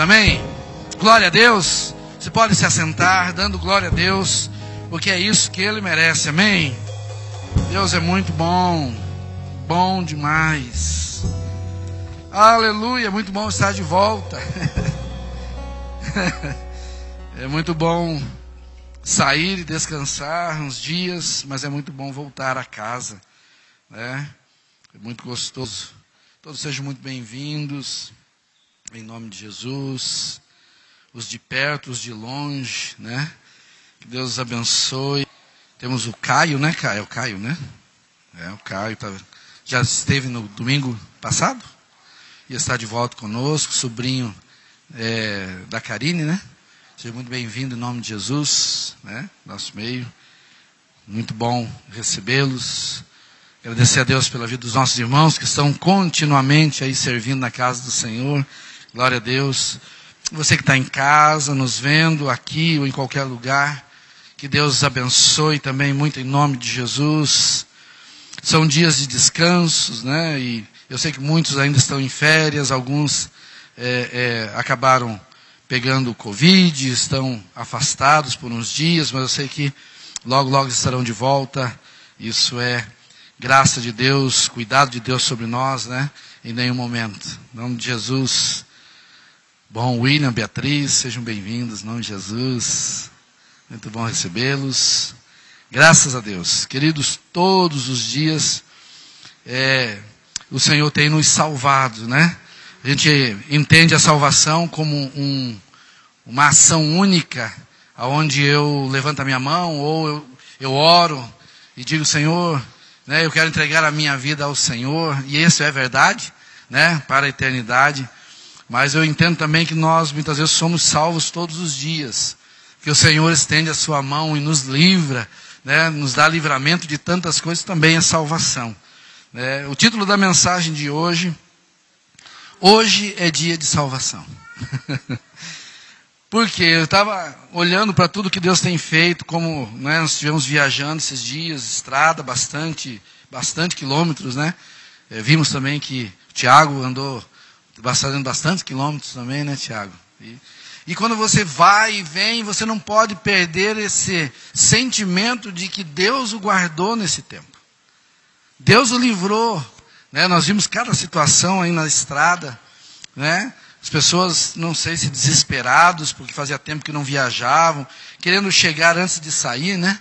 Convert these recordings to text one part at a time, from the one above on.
Amém? Glória a Deus. Você pode se assentar, dando glória a Deus, porque é isso que Ele merece. Amém? Deus é muito bom, bom demais. Aleluia, muito bom estar de volta. é muito bom sair e descansar uns dias, mas é muito bom voltar a casa, né? É muito gostoso. Todos sejam muito bem-vindos, em nome de Jesus. Os de perto, os de longe, né? Que Deus os abençoe. Temos o Caio, né, Caio? É o Caio, né? É, o Caio tá, já esteve no domingo passado e está de volta conosco, sobrinho é, da Karine, né? Seja muito bem-vindo em nome de Jesus, né? Nosso meio. Muito bom recebê-los. Agradecer a Deus pela vida dos nossos irmãos que estão continuamente aí servindo na casa do Senhor. Glória a Deus. Você que está em casa, nos vendo aqui ou em qualquer lugar, que Deus abençoe também muito em nome de Jesus. São dias de descansos, né? E eu sei que muitos ainda estão em férias, alguns é, é, acabaram pegando Covid, estão afastados por uns dias, mas eu sei que logo, logo estarão de volta. Isso é graça de Deus, cuidado de Deus sobre nós, né? Em nenhum momento. Em nome de Jesus. Bom, William, Beatriz, sejam bem-vindos, em nome de Jesus. Muito bom recebê-los. Graças a Deus. Queridos, todos os dias é, o Senhor tem nos salvado, né? A gente entende a salvação como um, uma ação única, aonde eu levanto a minha mão ou eu, eu oro e digo, Senhor, né, eu quero entregar a minha vida ao Senhor, e isso é verdade, né, para a eternidade. Mas eu entendo também que nós muitas vezes somos salvos todos os dias, que o Senhor estende a sua mão e nos livra, né, nos dá livramento de tantas coisas, também é salvação. Né. O título da mensagem de hoje Hoje é dia de salvação. Porque eu estava olhando para tudo que Deus tem feito, como né, nós estivemos viajando esses dias, estrada, bastante, bastante quilômetros, né? É, vimos também que o Tiago andou fazendo bastante quilômetros também, né, Tiago? E, e quando você vai e vem, você não pode perder esse sentimento de que Deus o guardou nesse tempo. Deus o livrou né? Nós vimos cada situação aí na estrada, né? As pessoas, não sei se desesperados, porque fazia tempo que não viajavam, querendo chegar antes de sair, né?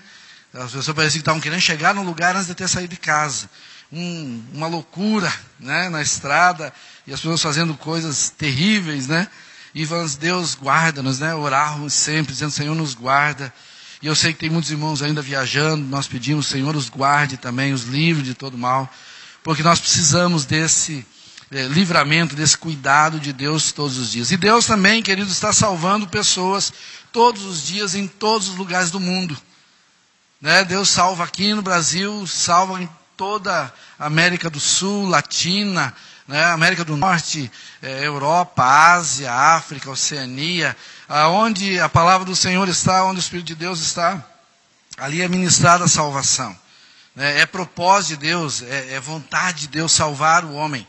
As pessoas pareciam que estavam querendo chegar no lugar antes de ter saído de casa. Um, uma loucura, né? Na estrada, e as pessoas fazendo coisas terríveis, né? E falando, Deus guarda-nos, né? Orarmos sempre, dizendo, Senhor nos guarda. E eu sei que tem muitos irmãos ainda viajando, nós pedimos, Senhor os guarde também, os livre de todo mal porque nós precisamos desse é, livramento, desse cuidado de Deus todos os dias. E Deus também, querido, está salvando pessoas todos os dias em todos os lugares do mundo. Né? Deus salva aqui no Brasil, salva em toda a América do Sul, Latina, né? América do Norte, é, Europa, Ásia, África, Oceania, aonde a palavra do Senhor está, onde o Espírito de Deus está, ali é ministrada a salvação. É, é propósito de Deus, é, é, vontade de Deus salvar o homem,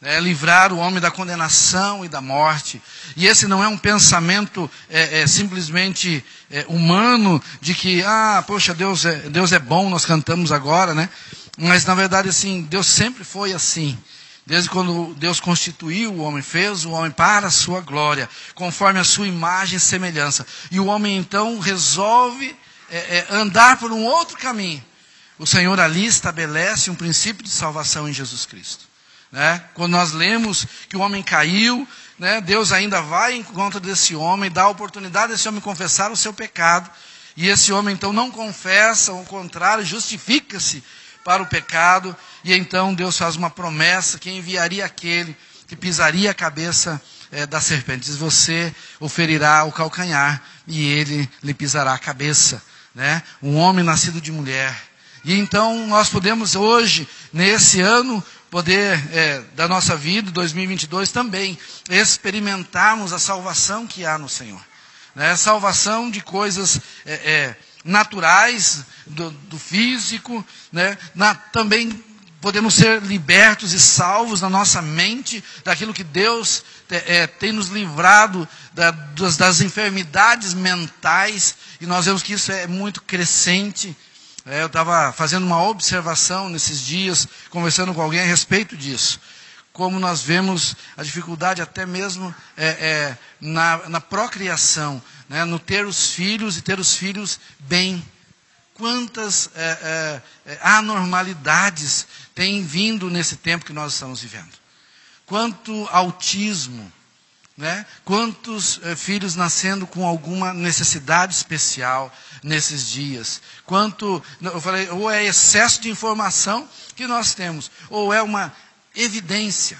é livrar o homem da condenação e da morte. E esse não é um pensamento é, é simplesmente é, humano de que, ah, poxa, Deus é, Deus é bom, nós cantamos agora, né? Mas na verdade, assim, Deus sempre foi assim. Desde quando Deus constituiu o homem, fez o homem para a sua glória, conforme a sua imagem e semelhança. E o homem então resolve é, é, andar por um outro caminho o Senhor ali estabelece um princípio de salvação em Jesus Cristo. Né? Quando nós lemos que o homem caiu, né, Deus ainda vai em conta desse homem, dá a oportunidade desse homem confessar o seu pecado, e esse homem então não confessa, ao contrário, justifica-se para o pecado, e então Deus faz uma promessa que enviaria aquele que pisaria a cabeça é, da serpente. Diz: Você o ferirá o calcanhar, e ele lhe pisará a cabeça. Né? Um homem nascido de mulher e então nós podemos hoje, nesse ano, poder é, da nossa vida, 2022 também, experimentarmos a salvação que há no Senhor. Né? Salvação de coisas é, é, naturais, do, do, físico, né? Na, também podemos ser libertos e salvos na nossa mente daquilo que Deus é, tem nos livrado da, das, das, enfermidades mentais, e nós vemos que isso é muito crescente. É, eu estava fazendo uma observação nesses dias, conversando com alguém a respeito disso. Como nós vemos a dificuldade até mesmo é, é, na, na procriação, né, no ter os filhos e ter os filhos bem quantas é, é, é, anormalidades têm vindo nesse tempo que nós estamos vivendo. Quanto autismo, né? Quantos é, filhos nascendo com alguma necessidade especial nesses dias? Quanto, eu falei, ou é excesso de informação que nós temos, ou é uma evidência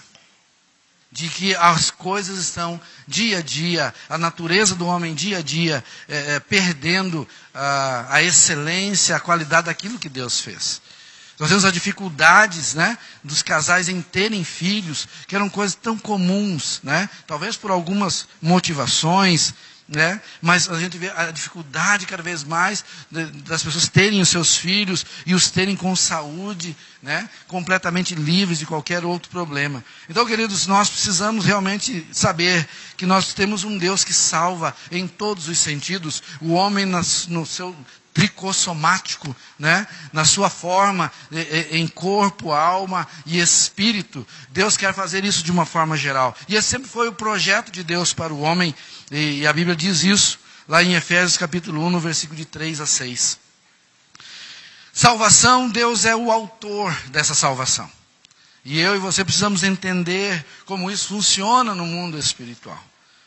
de que as coisas estão dia a dia, a natureza do homem dia a dia, é, é, perdendo a, a excelência, a qualidade daquilo que Deus fez. Nós temos as dificuldades né, dos casais em terem filhos, que eram coisas tão comuns, né, talvez por algumas motivações, né? Mas a gente vê a dificuldade cada vez mais das pessoas terem os seus filhos e os terem com saúde, né? completamente livres de qualquer outro problema. Então, queridos, nós precisamos realmente saber que nós temos um Deus que salva em todos os sentidos. O homem no seu tricossomático, né? na sua forma, em corpo, alma e espírito. Deus quer fazer isso de uma forma geral. E esse sempre foi o projeto de Deus para o homem, e a Bíblia diz isso lá em Efésios capítulo 1, no versículo de 3 a 6. Salvação, Deus é o autor dessa salvação. E eu e você precisamos entender como isso funciona no mundo espiritual.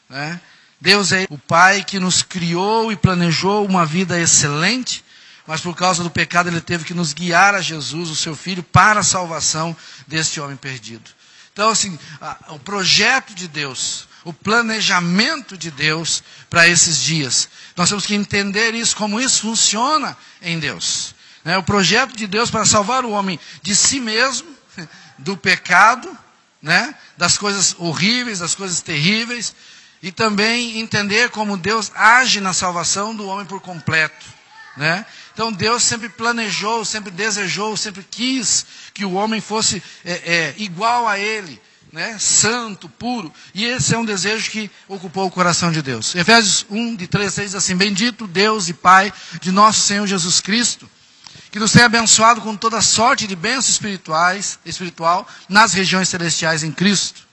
Né? Deus é o Pai que nos criou e planejou uma vida excelente, mas por causa do pecado ele teve que nos guiar a Jesus, o seu Filho, para a salvação deste homem perdido. Então, assim, a, o projeto de Deus, o planejamento de Deus para esses dias, nós temos que entender isso, como isso funciona em Deus. Né? O projeto de Deus para salvar o homem de si mesmo, do pecado, né? das coisas horríveis, das coisas terríveis, e também entender como Deus age na salvação do homem por completo. Né? Então Deus sempre planejou, sempre desejou, sempre quis que o homem fosse é, é, igual a Ele, né? santo, puro. E esse é um desejo que ocupou o coração de Deus. Efésios 1, de 3 a 6 diz assim: Bendito Deus e Pai de nosso Senhor Jesus Cristo, que nos tenha abençoado com toda sorte de bênçãos espirituais, espiritual nas regiões celestiais em Cristo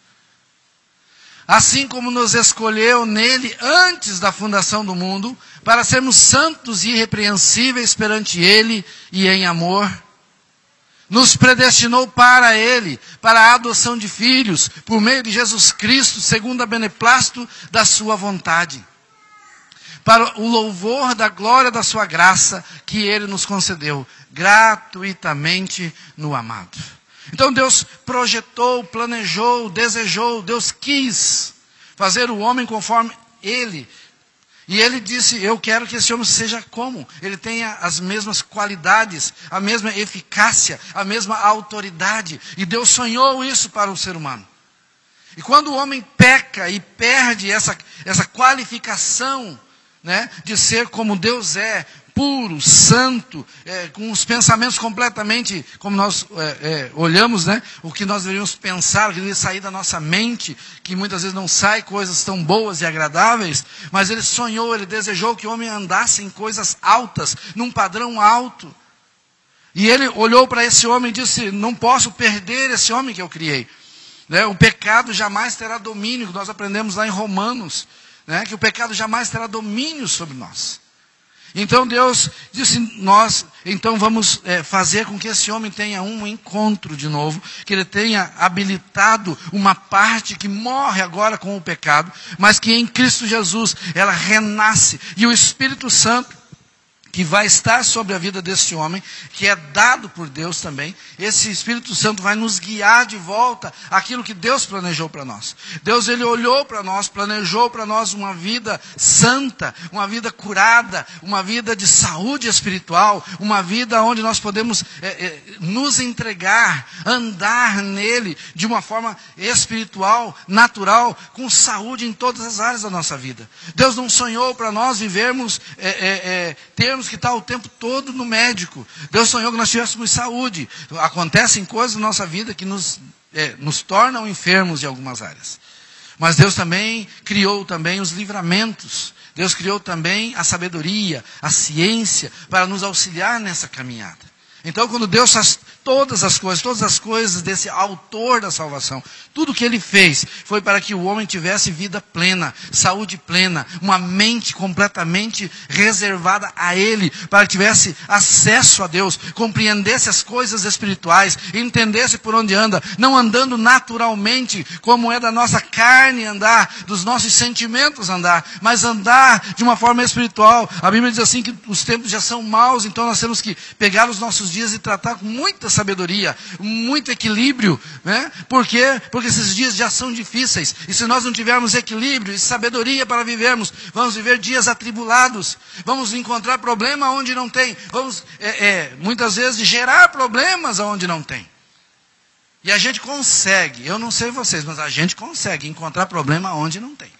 assim como nos escolheu nele antes da fundação do mundo, para sermos santos e irrepreensíveis perante ele e em amor. Nos predestinou para ele, para a adoção de filhos, por meio de Jesus Cristo, segundo a beneplácito da sua vontade. Para o louvor da glória da sua graça, que ele nos concedeu gratuitamente no amado. Então Deus projetou, planejou, desejou, Deus quis fazer o homem conforme Ele. E Ele disse: Eu quero que esse homem seja como? Ele tenha as mesmas qualidades, a mesma eficácia, a mesma autoridade. E Deus sonhou isso para o ser humano. E quando o homem peca e perde essa, essa qualificação né, de ser como Deus é, puro, santo, é, com os pensamentos completamente, como nós é, é, olhamos, né? O que nós deveríamos pensar, que deveria sair da nossa mente, que muitas vezes não sai coisas tão boas e agradáveis, mas ele sonhou, ele desejou que o homem andasse em coisas altas, num padrão alto. E ele olhou para esse homem e disse: Não posso perder esse homem que eu criei. Né? O pecado jamais terá domínio, nós aprendemos lá em Romanos, né? que o pecado jamais terá domínio sobre nós. Então Deus disse: Nós, então vamos é, fazer com que esse homem tenha um encontro de novo, que ele tenha habilitado uma parte que morre agora com o pecado, mas que em Cristo Jesus ela renasce e o Espírito Santo que vai estar sobre a vida desse homem, que é dado por Deus também. Esse Espírito Santo vai nos guiar de volta aquilo que Deus planejou para nós. Deus ele olhou para nós, planejou para nós uma vida santa, uma vida curada, uma vida de saúde espiritual, uma vida onde nós podemos é, é, nos entregar, andar nele de uma forma espiritual, natural, com saúde em todas as áreas da nossa vida. Deus não sonhou para nós vivermos, é, termos que estar o tempo todo no médico. Deus sonhou que nós tivéssemos saúde. Acontecem coisas na nossa vida que nos, é, nos tornam enfermos em algumas áreas. Mas Deus também criou também os livramentos. Deus criou também a sabedoria, a ciência, para nos auxiliar nessa caminhada. Então, quando Deus faz todas as coisas, todas as coisas desse autor da salvação, tudo que ele fez foi para que o homem tivesse vida plena, saúde plena, uma mente completamente reservada a ele, para que tivesse acesso a Deus, compreendesse as coisas espirituais, entendesse por onde anda, não andando naturalmente, como é da nossa carne andar, dos nossos sentimentos andar, mas andar de uma forma espiritual. A Bíblia diz assim que os tempos já são maus, então nós temos que pegar os nossos dias e tratar com muita sabedoria, muito equilíbrio, né? Por quê? Porque esses dias já são difíceis. E se nós não tivermos equilíbrio e sabedoria para vivermos, vamos viver dias atribulados. Vamos encontrar problema onde não tem. Vamos, é, é, muitas vezes, gerar problemas onde não tem. E a gente consegue, eu não sei vocês, mas a gente consegue encontrar problema onde não tem.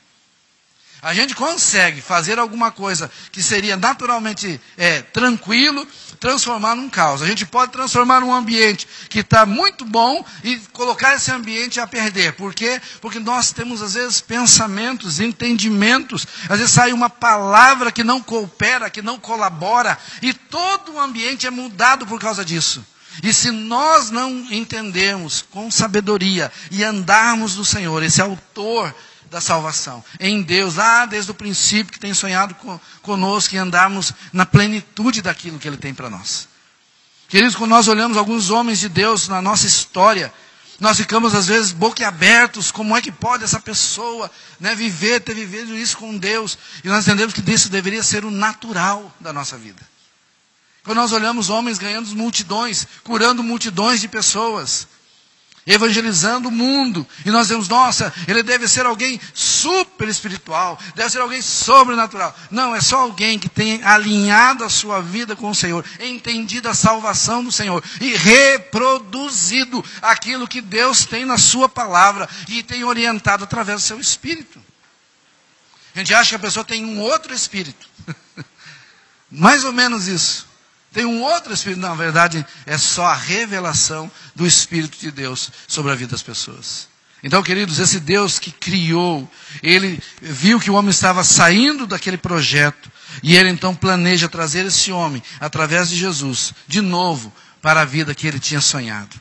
A gente consegue fazer alguma coisa que seria naturalmente é, tranquilo, transformar num caos. A gente pode transformar um ambiente que está muito bom e colocar esse ambiente a perder. Por quê? Porque nós temos, às vezes, pensamentos, entendimentos. Às vezes sai uma palavra que não coopera, que não colabora. E todo o ambiente é mudado por causa disso. E se nós não entendermos com sabedoria e andarmos do Senhor, esse autor da salvação. Em Deus, lá desde o princípio que tem sonhado conosco e andarmos na plenitude daquilo que Ele tem para nós. Queridos, quando nós olhamos alguns homens de Deus na nossa história, nós ficamos às vezes boquiabertos, como é que pode essa pessoa né, viver, ter vivido isso com Deus? E nós entendemos que isso deveria ser o natural da nossa vida. Quando nós olhamos homens ganhando multidões, curando multidões de pessoas, evangelizando o mundo. E nós dizemos, nossa, ele deve ser alguém super espiritual, deve ser alguém sobrenatural. Não, é só alguém que tem alinhado a sua vida com o Senhor, entendido a salvação do Senhor e reproduzido aquilo que Deus tem na sua palavra e tem orientado através do seu espírito. A gente acha que a pessoa tem um outro espírito. Mais ou menos isso. Tem um outro Espírito, na verdade, é só a revelação do Espírito de Deus sobre a vida das pessoas. Então, queridos, esse Deus que criou, ele viu que o homem estava saindo daquele projeto, e ele então planeja trazer esse homem, através de Jesus, de novo, para a vida que ele tinha sonhado.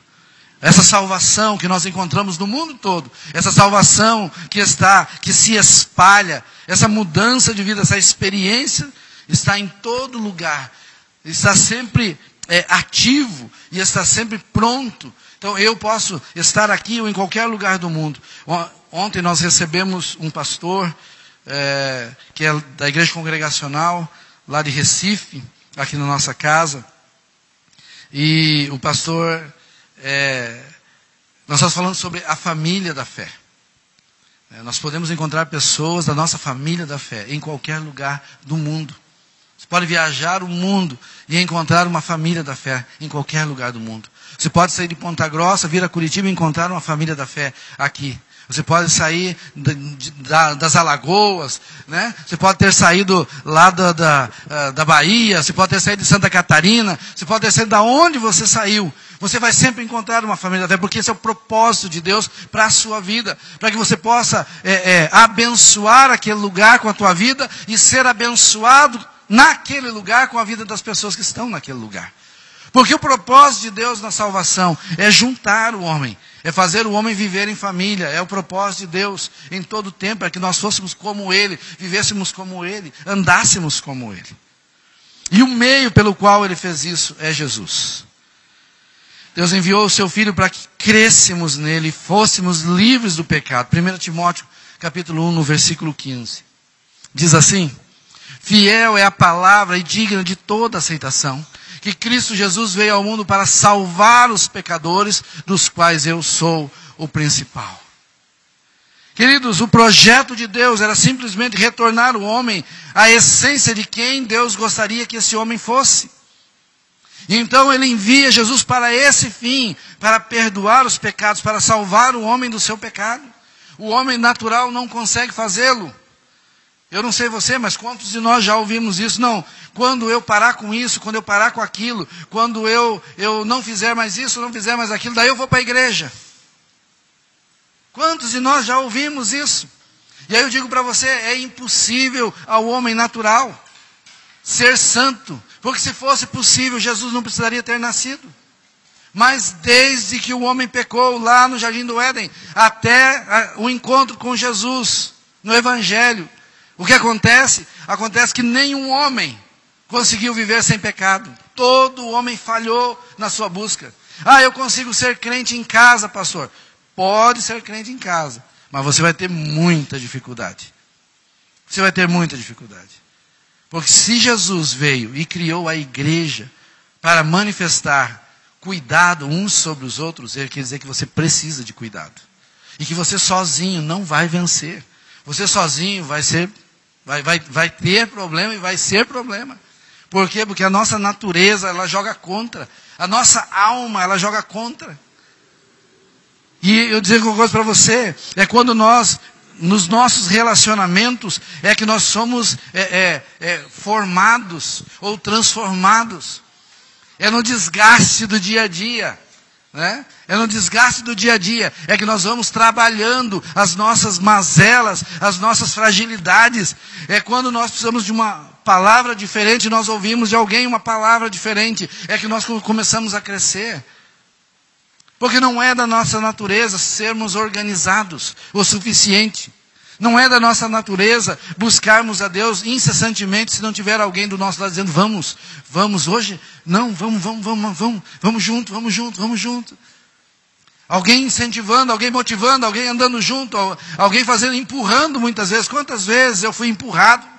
Essa salvação que nós encontramos no mundo todo, essa salvação que está, que se espalha, essa mudança de vida, essa experiência está em todo lugar está sempre é, ativo e está sempre pronto. Então eu posso estar aqui ou em qualquer lugar do mundo. Ontem nós recebemos um pastor é, que é da igreja congregacional lá de Recife, aqui na nossa casa. E o pastor, é, nós estamos falando sobre a família da fé. É, nós podemos encontrar pessoas da nossa família da fé em qualquer lugar do mundo. Você pode viajar o mundo e encontrar uma família da fé em qualquer lugar do mundo. Você pode sair de Ponta Grossa, vir a Curitiba e encontrar uma família da fé aqui. Você pode sair de, das Alagoas, né? Você pode ter saído lá da, da, ah, da Bahia, você pode ter saído de Santa Catarina, você pode ter saído da onde você saiu. Você vai sempre encontrar uma família da fé, porque esse é o propósito de Deus para a sua vida. Para que você possa é, é, abençoar aquele lugar com a tua vida e ser abençoado naquele lugar com a vida das pessoas que estão naquele lugar. Porque o propósito de Deus na salvação é juntar o homem, é fazer o homem viver em família, é o propósito de Deus em todo o tempo, é que nós fôssemos como Ele, vivêssemos como Ele, andássemos como Ele. E o meio pelo qual Ele fez isso é Jesus. Deus enviou o seu Filho para que crescemos nele, fôssemos livres do pecado. 1 Timóteo capítulo 1, no versículo 15. Diz assim, Fiel é a palavra e digna de toda aceitação, que Cristo Jesus veio ao mundo para salvar os pecadores, dos quais eu sou o principal. Queridos, o projeto de Deus era simplesmente retornar o homem à essência de quem Deus gostaria que esse homem fosse. Então ele envia Jesus para esse fim, para perdoar os pecados, para salvar o homem do seu pecado. O homem natural não consegue fazê-lo. Eu não sei você, mas quantos de nós já ouvimos isso? Não, quando eu parar com isso, quando eu parar com aquilo, quando eu, eu não fizer mais isso, não fizer mais aquilo, daí eu vou para a igreja. Quantos de nós já ouvimos isso? E aí eu digo para você: é impossível ao homem natural ser santo, porque se fosse possível, Jesus não precisaria ter nascido. Mas desde que o homem pecou lá no jardim do Éden, até o encontro com Jesus no Evangelho, o que acontece? Acontece que nenhum homem conseguiu viver sem pecado. Todo homem falhou na sua busca. Ah, eu consigo ser crente em casa, pastor. Pode ser crente em casa, mas você vai ter muita dificuldade. Você vai ter muita dificuldade. Porque se Jesus veio e criou a igreja para manifestar cuidado uns sobre os outros, ele quer dizer que você precisa de cuidado. E que você sozinho não vai vencer. Você sozinho vai ser vai, vai, vai ter problema e vai ser problema. Por quê? Porque a nossa natureza, ela joga contra. A nossa alma, ela joga contra. E eu dizer uma coisa para você, é quando nós, nos nossos relacionamentos, é que nós somos é, é, é, formados ou transformados. É no desgaste do dia a dia. Né? É no desgaste do dia a dia. É que nós vamos trabalhando as nossas mazelas, as nossas fragilidades. É quando nós precisamos de uma palavra diferente, nós ouvimos de alguém uma palavra diferente. É que nós começamos a crescer. Porque não é da nossa natureza sermos organizados o suficiente. Não é da nossa natureza buscarmos a Deus incessantemente se não tiver alguém do nosso lado dizendo, vamos, vamos hoje, não, vamos, vamos, vamos, vamos, vamos junto, vamos junto, vamos junto. Alguém incentivando, alguém motivando, alguém andando junto, alguém fazendo, empurrando muitas vezes. Quantas vezes eu fui empurrado?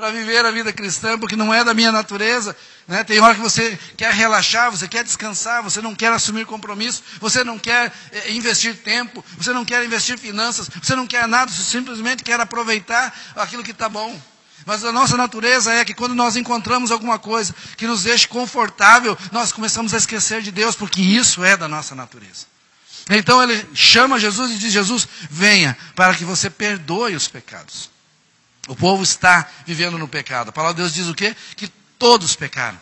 Para viver a vida cristã, porque não é da minha natureza. Né? Tem hora que você quer relaxar, você quer descansar, você não quer assumir compromisso, você não quer eh, investir tempo, você não quer investir finanças, você não quer nada, você simplesmente quer aproveitar aquilo que está bom. Mas a nossa natureza é que quando nós encontramos alguma coisa que nos deixe confortável, nós começamos a esquecer de Deus, porque isso é da nossa natureza. Então ele chama Jesus e diz: Jesus, venha para que você perdoe os pecados. O povo está vivendo no pecado. A palavra de Deus diz o quê? Que todos pecaram.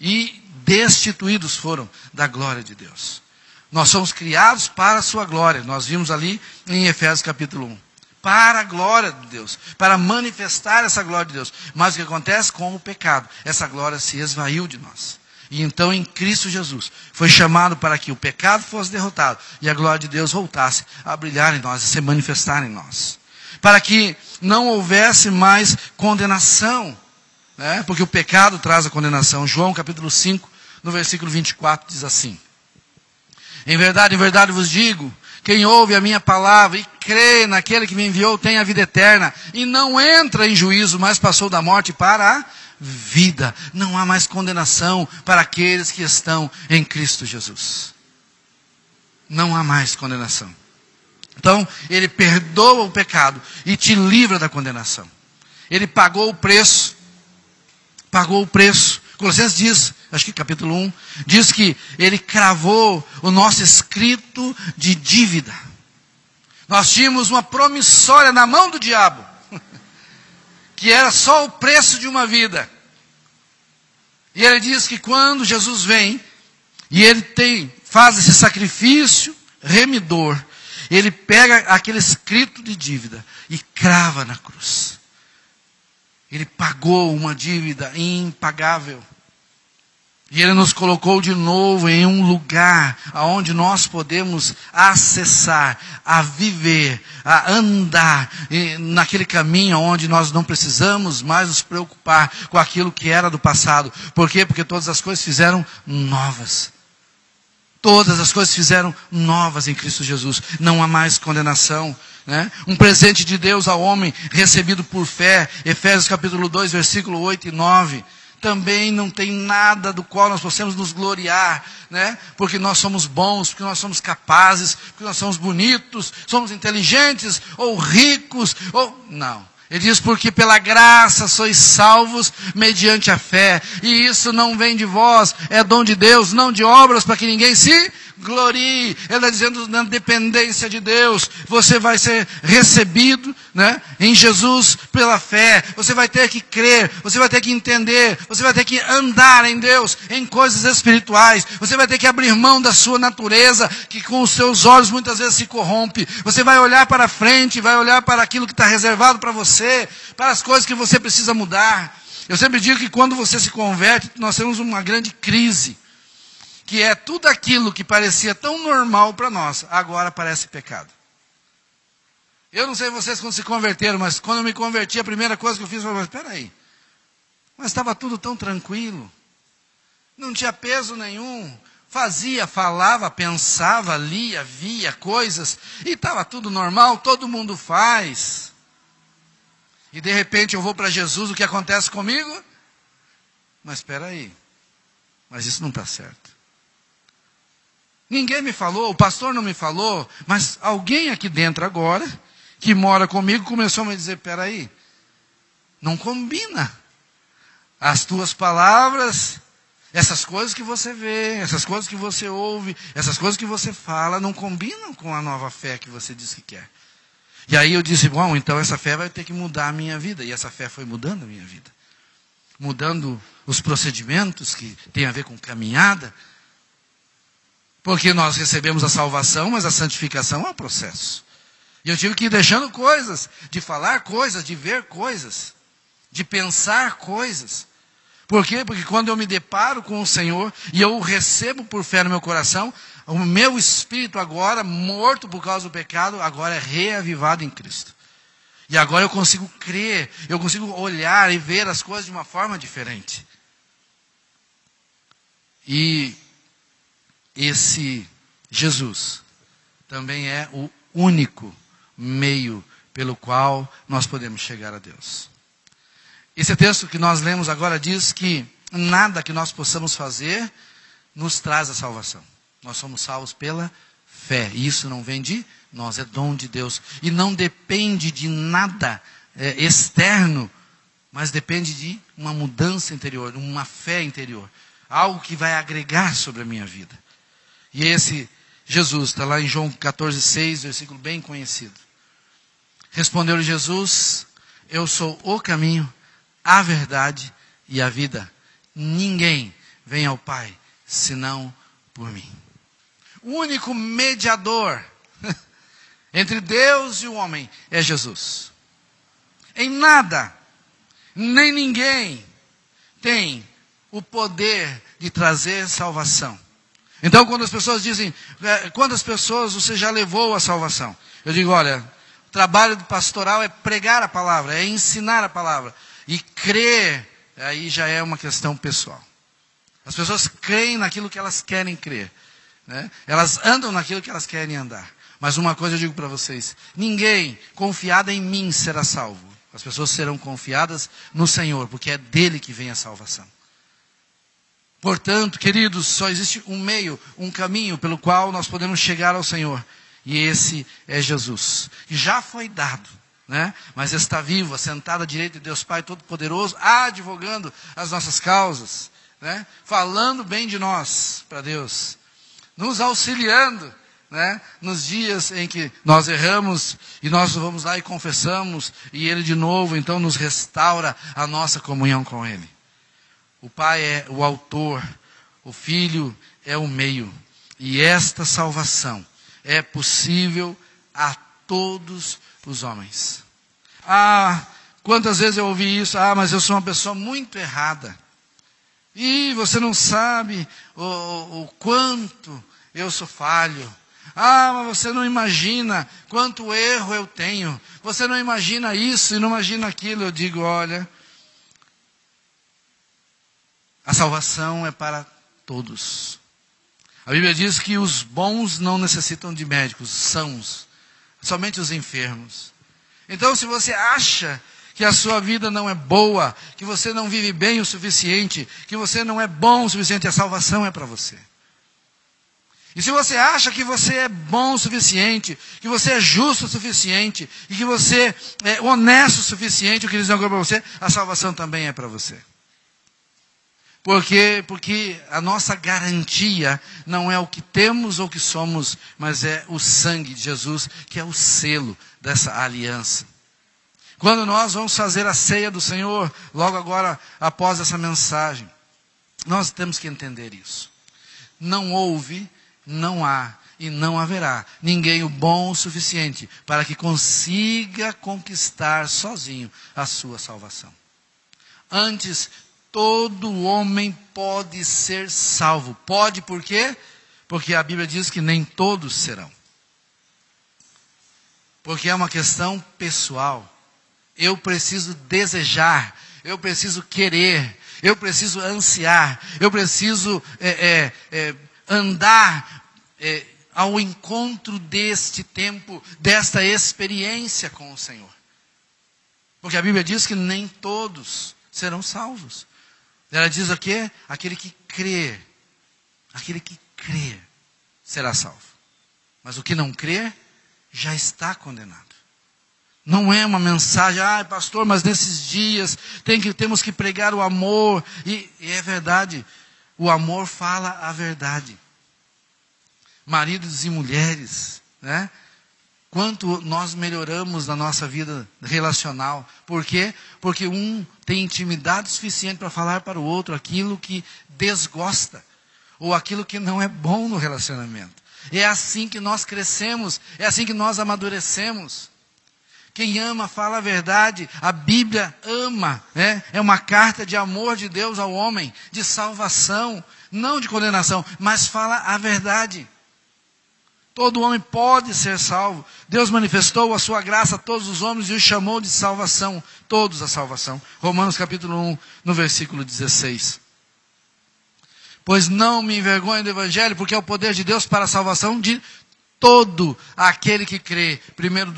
E destituídos foram da glória de Deus. Nós somos criados para a sua glória. Nós vimos ali em Efésios capítulo 1. Para a glória de Deus, para manifestar essa glória de Deus. Mas o que acontece com o pecado? Essa glória se esvaiu de nós. E então em Cristo Jesus foi chamado para que o pecado fosse derrotado e a glória de Deus voltasse a brilhar em nós, a se manifestar em nós para que não houvesse mais condenação, né? porque o pecado traz a condenação. João capítulo 5, no versículo 24, diz assim: Em verdade, em verdade vos digo, quem ouve a minha palavra e crê naquele que me enviou tem a vida eterna, e não entra em juízo, mas passou da morte para a vida. Não há mais condenação para aqueles que estão em Cristo Jesus. Não há mais condenação. Então, ele perdoa o pecado e te livra da condenação. Ele pagou o preço. Pagou o preço. Colossenses diz, acho que capítulo 1, diz que ele cravou o nosso escrito de dívida. Nós tínhamos uma promissória na mão do diabo, que era só o preço de uma vida. E ele diz que quando Jesus vem, e ele tem, faz esse sacrifício remidor, ele pega aquele escrito de dívida e crava na cruz. Ele pagou uma dívida impagável. E ele nos colocou de novo em um lugar aonde nós podemos acessar, a viver, a andar naquele caminho onde nós não precisamos mais nos preocupar com aquilo que era do passado. Por quê? Porque todas as coisas fizeram novas. Todas as coisas fizeram novas em Cristo Jesus. Não há mais condenação. Né? Um presente de Deus ao homem recebido por fé. Efésios capítulo 2, versículo 8 e 9. Também não tem nada do qual nós possamos nos gloriar, né? Porque nós somos bons, porque nós somos capazes, porque nós somos bonitos, somos inteligentes, ou ricos, ou. Não. Ele diz, porque pela graça sois salvos mediante a fé. E isso não vem de vós, é dom de Deus, não de obras para que ninguém se glorie. Está dizendo na dependência de Deus. Você vai ser recebido né, em Jesus pela fé. Você vai ter que crer, você vai ter que entender, você vai ter que andar em Deus, em coisas espirituais. Você vai ter que abrir mão da sua natureza, que com os seus olhos muitas vezes se corrompe. Você vai olhar para frente, vai olhar para aquilo que está reservado para você, para as coisas que você precisa mudar. Eu sempre digo que quando você se converte, nós temos uma grande crise, que é tudo aquilo que parecia tão normal para nós, agora parece pecado. Eu não sei vocês quando se converteram, mas quando eu me converti, a primeira coisa que eu fiz foi, espera aí, mas estava tudo tão tranquilo, não tinha peso nenhum, fazia, falava, pensava, lia, via coisas, e estava tudo normal, todo mundo faz e de repente eu vou para Jesus, o que acontece comigo? Mas espera aí, mas isso não está certo. Ninguém me falou, o pastor não me falou, mas alguém aqui dentro agora, que mora comigo, começou a me dizer: peraí, não combina. As tuas palavras, essas coisas que você vê, essas coisas que você ouve, essas coisas que você fala, não combinam com a nova fé que você diz que quer. E aí eu disse, bom, então essa fé vai ter que mudar a minha vida. E essa fé foi mudando a minha vida. Mudando os procedimentos que tem a ver com caminhada. Porque nós recebemos a salvação, mas a santificação é um processo. E eu tive que ir deixando coisas, de falar coisas, de ver coisas, de pensar coisas. Por quê? Porque quando eu me deparo com o Senhor e eu o recebo por fé no meu coração, o meu espírito agora, morto por causa do pecado, agora é reavivado em Cristo. E agora eu consigo crer, eu consigo olhar e ver as coisas de uma forma diferente. E esse Jesus também é o único meio pelo qual nós podemos chegar a Deus. Esse texto que nós lemos agora diz que nada que nós possamos fazer nos traz a salvação. Nós somos salvos pela fé. E isso não vem de nós, é dom de Deus. E não depende de nada é, externo, mas depende de uma mudança interior, uma fé interior. Algo que vai agregar sobre a minha vida. E esse Jesus, está lá em João 14, 6, versículo bem conhecido. Respondeu-lhe Jesus: Eu sou o caminho, a verdade e a vida. Ninguém vem ao Pai senão por mim o único mediador entre Deus e o homem é Jesus. Em nada, nem ninguém tem o poder de trazer salvação. Então, quando as pessoas dizem, é, quantas pessoas você já levou à salvação? Eu digo, olha, o trabalho do pastoral é pregar a palavra, é ensinar a palavra. E crer, aí já é uma questão pessoal. As pessoas creem naquilo que elas querem crer. Né? Elas andam naquilo que elas querem andar. Mas uma coisa eu digo para vocês: ninguém confiado em mim será salvo. As pessoas serão confiadas no Senhor, porque é dele que vem a salvação. Portanto, queridos, só existe um meio, um caminho pelo qual nós podemos chegar ao Senhor. E esse é Jesus. Que já foi dado, né? mas está vivo, assentado à direita de Deus Pai Todo-Poderoso, advogando as nossas causas, né? falando bem de nós para Deus nos auxiliando, né? Nos dias em que nós erramos e nós vamos lá e confessamos e Ele de novo então nos restaura a nossa comunhão com Ele. O Pai é o autor, o Filho é o meio e esta salvação é possível a todos os homens. Ah, quantas vezes eu ouvi isso? Ah, mas eu sou uma pessoa muito errada. E você não sabe o, o quanto eu sou falho. Ah, mas você não imagina quanto erro eu tenho. Você não imagina isso e não imagina aquilo. Eu digo, olha, a salvação é para todos. A Bíblia diz que os bons não necessitam de médicos, sãos, somente os enfermos. Então, se você acha que a sua vida não é boa, que você não vive bem o suficiente, que você não é bom o suficiente, a salvação é para você. E se você acha que você é bom o suficiente, que você é justo o suficiente, e que você é honesto o suficiente, eu queria dizer coisa para você, a salvação também é para você. Porque, porque a nossa garantia não é o que temos ou o que somos, mas é o sangue de Jesus, que é o selo dessa aliança. Quando nós vamos fazer a ceia do Senhor, logo agora após essa mensagem, nós temos que entender isso. Não houve, não há e não haverá ninguém o bom o suficiente para que consiga conquistar sozinho a sua salvação. Antes, todo homem pode ser salvo. Pode por quê? Porque a Bíblia diz que nem todos serão. Porque é uma questão pessoal. Eu preciso desejar, eu preciso querer, eu preciso ansiar, eu preciso é, é, é, andar é, ao encontro deste tempo, desta experiência com o Senhor. Porque a Bíblia diz que nem todos serão salvos. Ela diz o quê? Aquele que crê, aquele que crê será salvo. Mas o que não crê já está condenado. Não é uma mensagem, ah, pastor, mas nesses dias tem que, temos que pregar o amor. E, e é verdade, o amor fala a verdade maridos e mulheres, né? Quanto nós melhoramos na nossa vida relacional. Por quê? Porque um tem intimidade suficiente para falar para o outro aquilo que desgosta, ou aquilo que não é bom no relacionamento. É assim que nós crescemos, é assim que nós amadurecemos. Quem ama fala a verdade. A Bíblia ama, né? É uma carta de amor de Deus ao homem, de salvação, não de condenação, mas fala a verdade. Todo homem pode ser salvo. Deus manifestou a sua graça a todos os homens e os chamou de salvação, todos a salvação. Romanos capítulo 1, no versículo 16. Pois não me envergonho do evangelho, porque é o poder de Deus para a salvação de todo aquele que crê. Primeiro